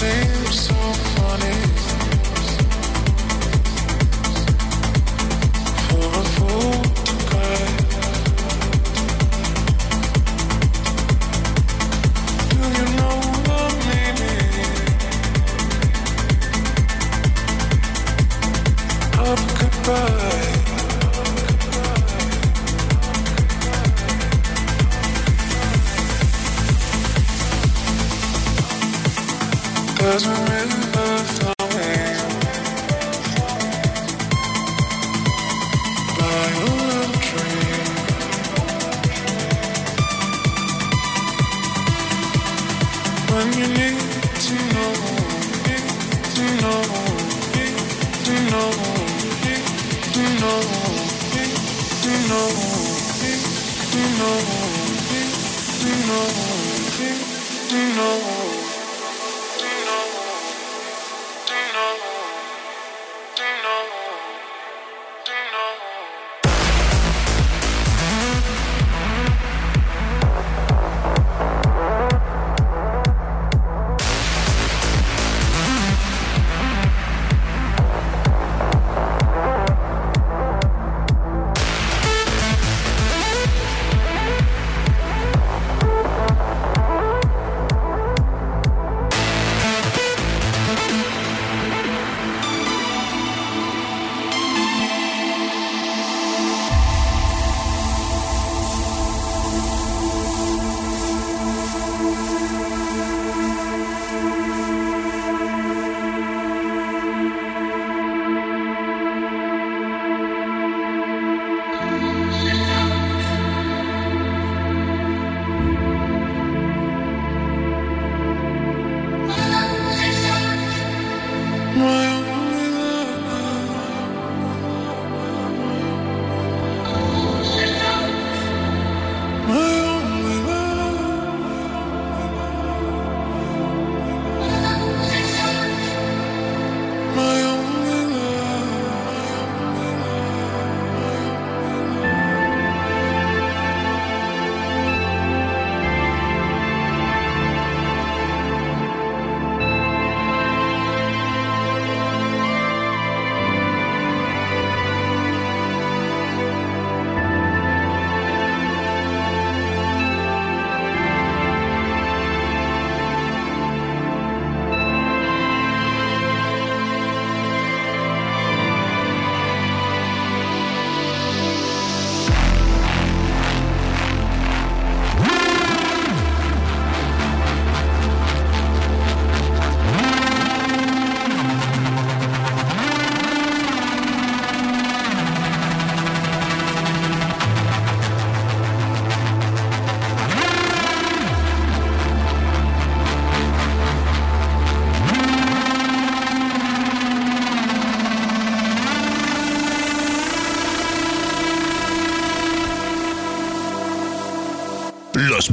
seems so funny.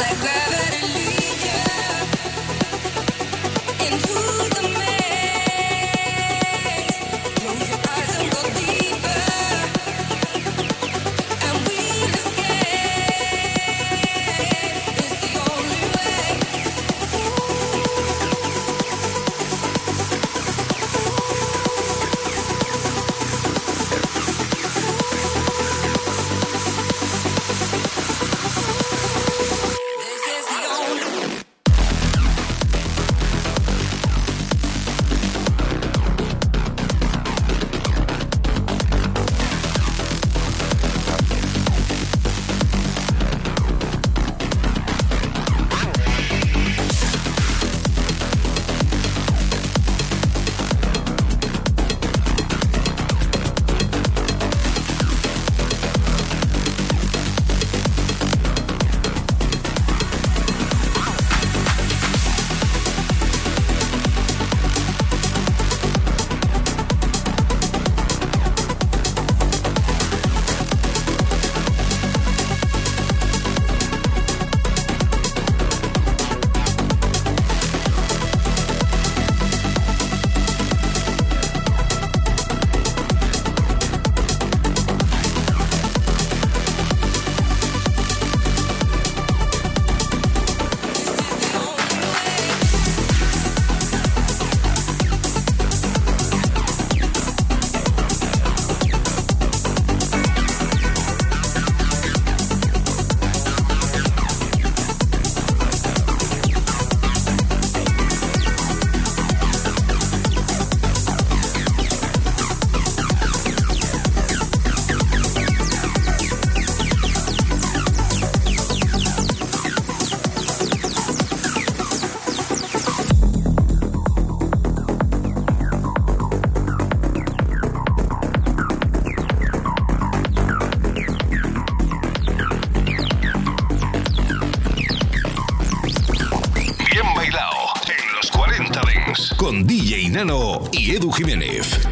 y Edu Jiménez.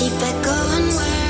keep it going where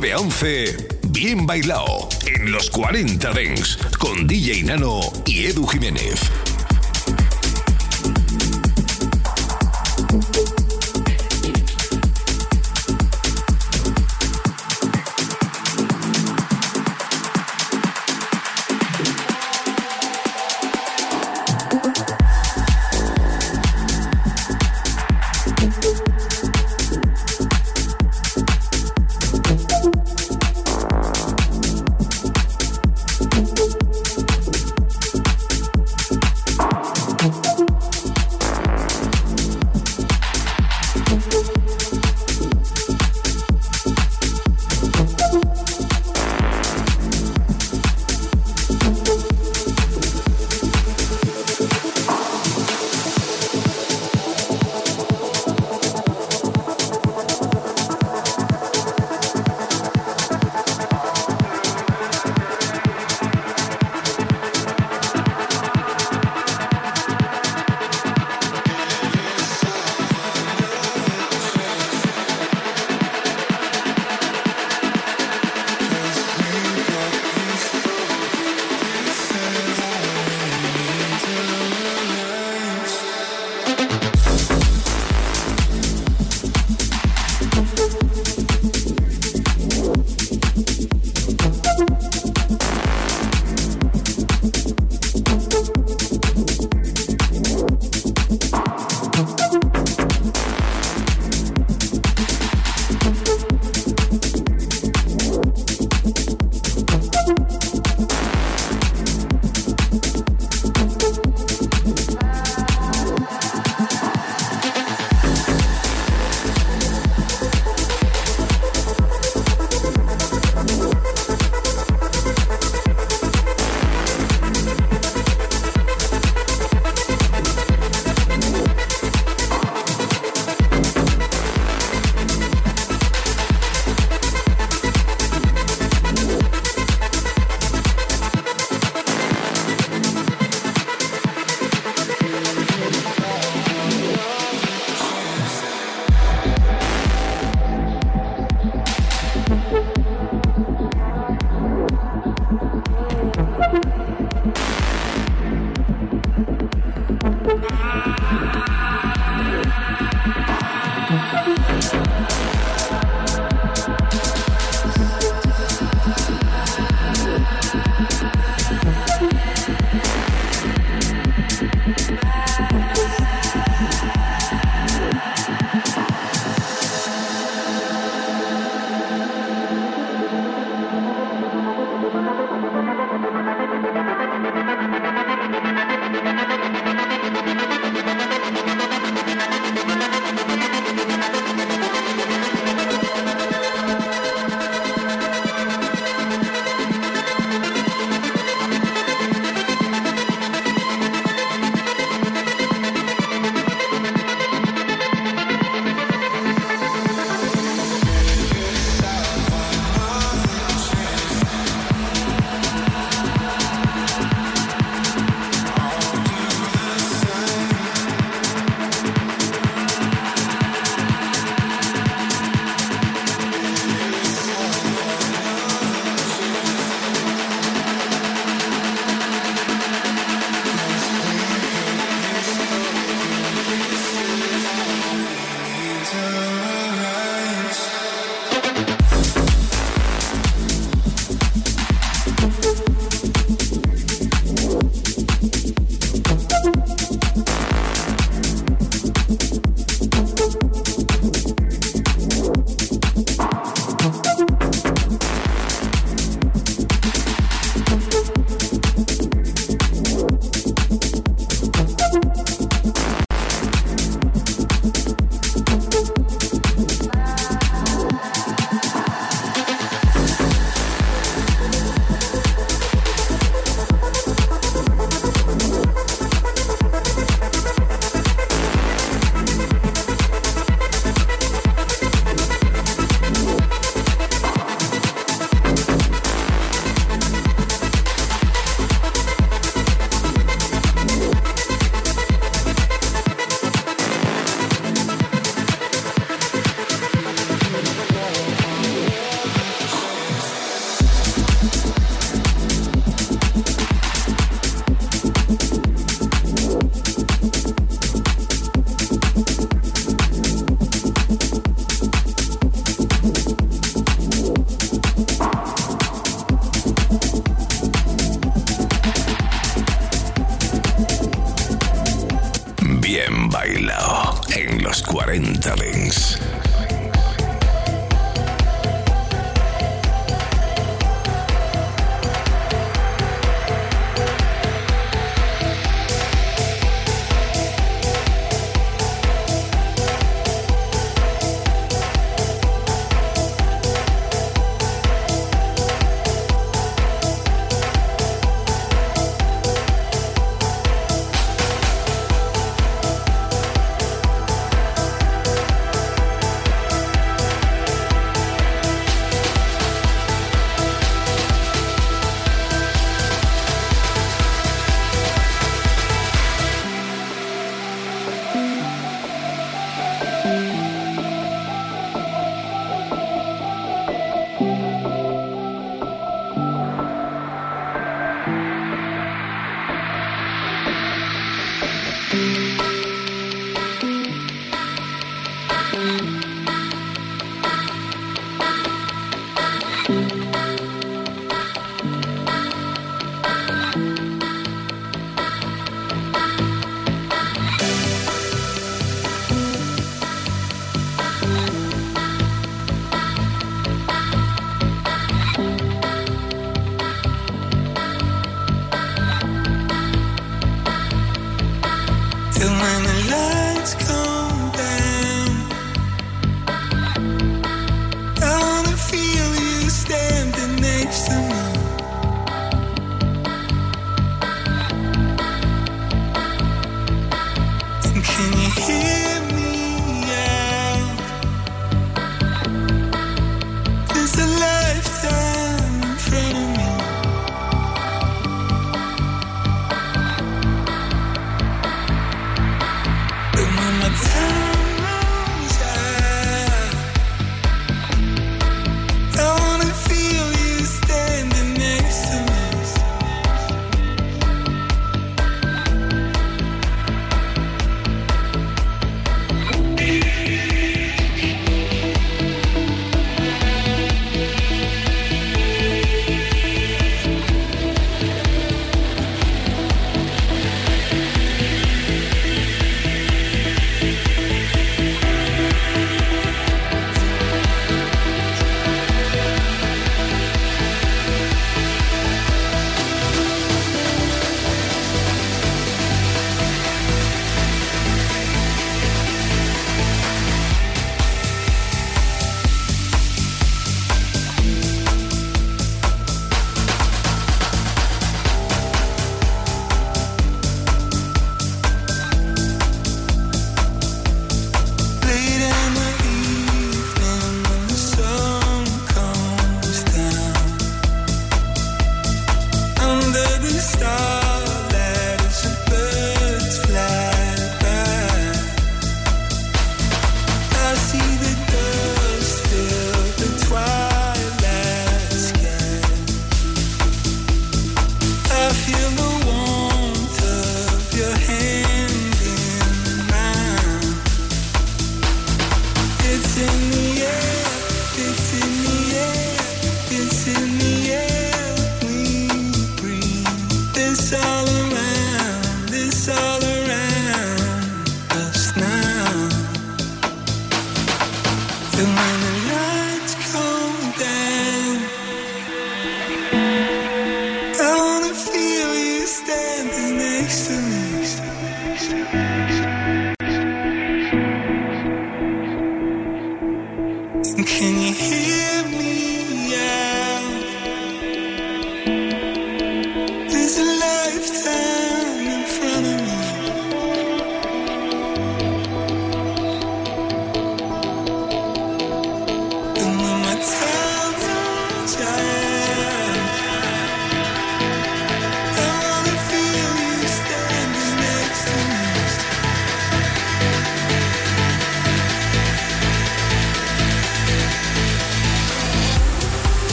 9 a 11, Bien Bailao, en los 40 Dens, con DJ Nano y Edu Jiménez.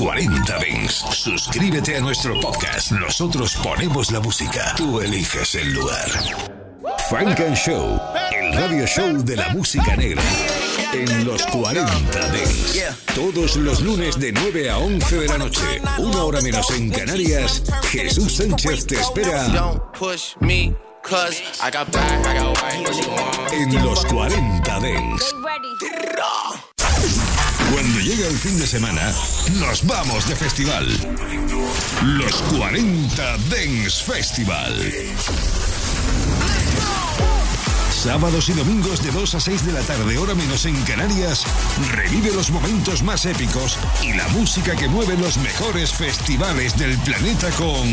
40 Dents. Suscríbete a nuestro podcast. Nosotros ponemos la música. Tú eliges el lugar. Frank and Show, el radio show de la música negra. En los 40 Dents. Todos los lunes de 9 a 11 de la noche. Una hora menos en Canarias. Jesús Sánchez te espera. En los 40 Dents. Llega el fin de semana, nos vamos de festival. Los 40 Dance Festival. Sábados y domingos de 2 a 6 de la tarde, hora menos en Canarias, revive los momentos más épicos y la música que mueve los mejores festivales del planeta con